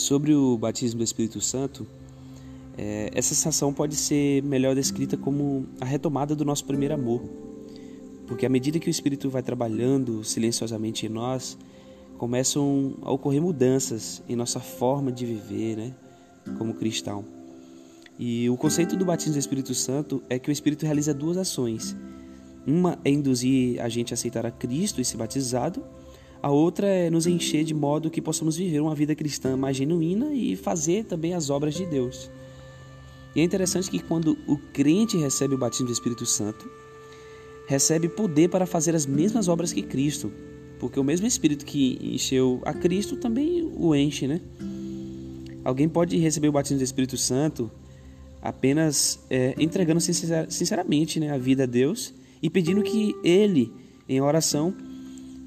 Sobre o batismo do Espírito Santo, é, essa sensação pode ser melhor descrita como a retomada do nosso primeiro amor. Porque à medida que o Espírito vai trabalhando silenciosamente em nós, começam a ocorrer mudanças em nossa forma de viver, né, como cristão. E o conceito do batismo do Espírito Santo é que o Espírito realiza duas ações. Uma é induzir a gente a aceitar a Cristo e ser batizado, a outra é nos encher de modo que possamos viver uma vida cristã mais genuína e fazer também as obras de Deus. E é interessante que quando o crente recebe o batismo do Espírito Santo, recebe poder para fazer as mesmas obras que Cristo, porque o mesmo Espírito que encheu a Cristo também o enche, né? Alguém pode receber o batismo do Espírito Santo apenas é, entregando sinceramente né, a vida a Deus e pedindo que Ele, em oração,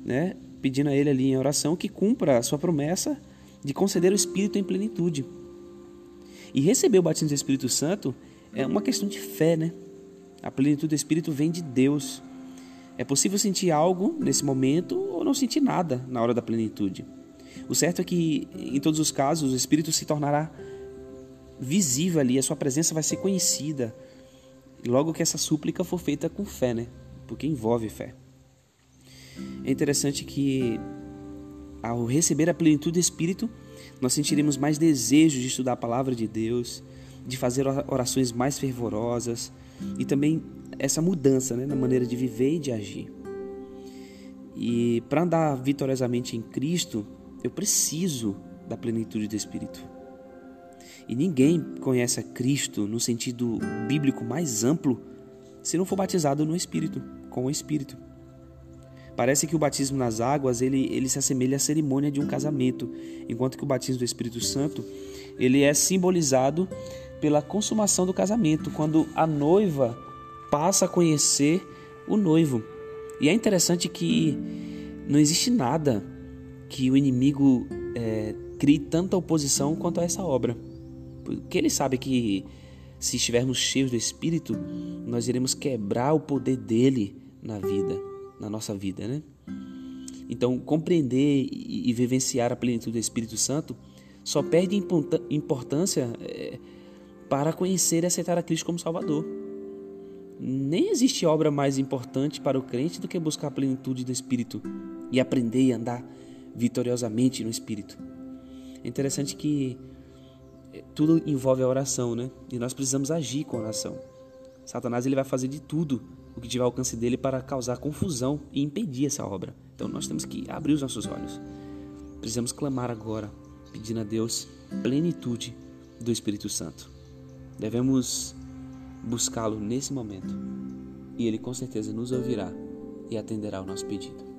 né, pedindo a Ele ali em oração que cumpra a sua promessa de conceder o Espírito em plenitude. E receber o batismo do Espírito Santo é uma questão de fé, né? A plenitude do Espírito vem de Deus. É possível sentir algo nesse momento ou não sentir nada na hora da plenitude. O certo é que, em todos os casos, o Espírito se tornará visível ali, a sua presença vai ser conhecida. Logo que essa súplica for feita com fé, né? Porque envolve fé. É interessante que, ao receber a plenitude do Espírito, nós sentiremos mais desejo de estudar a palavra de Deus, de fazer orações mais fervorosas e também essa mudança né, na maneira de viver e de agir. E para andar vitoriosamente em Cristo, eu preciso da plenitude do Espírito. E ninguém conhece a Cristo no sentido bíblico mais amplo se não for batizado no Espírito, com o Espírito. Parece que o batismo nas águas ele, ele se assemelha à cerimônia de um casamento, enquanto que o batismo do Espírito Santo ele é simbolizado pela consumação do casamento, quando a noiva passa a conhecer o noivo. E é interessante que não existe nada que o inimigo é, crie tanta oposição quanto a essa obra. Porque ele sabe que se estivermos cheios do Espírito, nós iremos quebrar o poder dele na vida, na nossa vida, né? Então, compreender e vivenciar a plenitude do Espírito Santo só perde importância é, para conhecer e aceitar a Cristo como Salvador. Nem existe obra mais importante para o crente do que buscar a plenitude do Espírito e aprender e andar vitoriosamente no Espírito. É interessante que tudo envolve a oração, né? E nós precisamos agir com a oração. Satanás ele vai fazer de tudo o que tiver ao alcance dele para causar confusão e impedir essa obra. Então nós temos que abrir os nossos olhos. Precisamos clamar agora, pedindo a Deus plenitude do Espírito Santo. Devemos buscá-lo nesse momento e ele com certeza nos ouvirá e atenderá ao nosso pedido.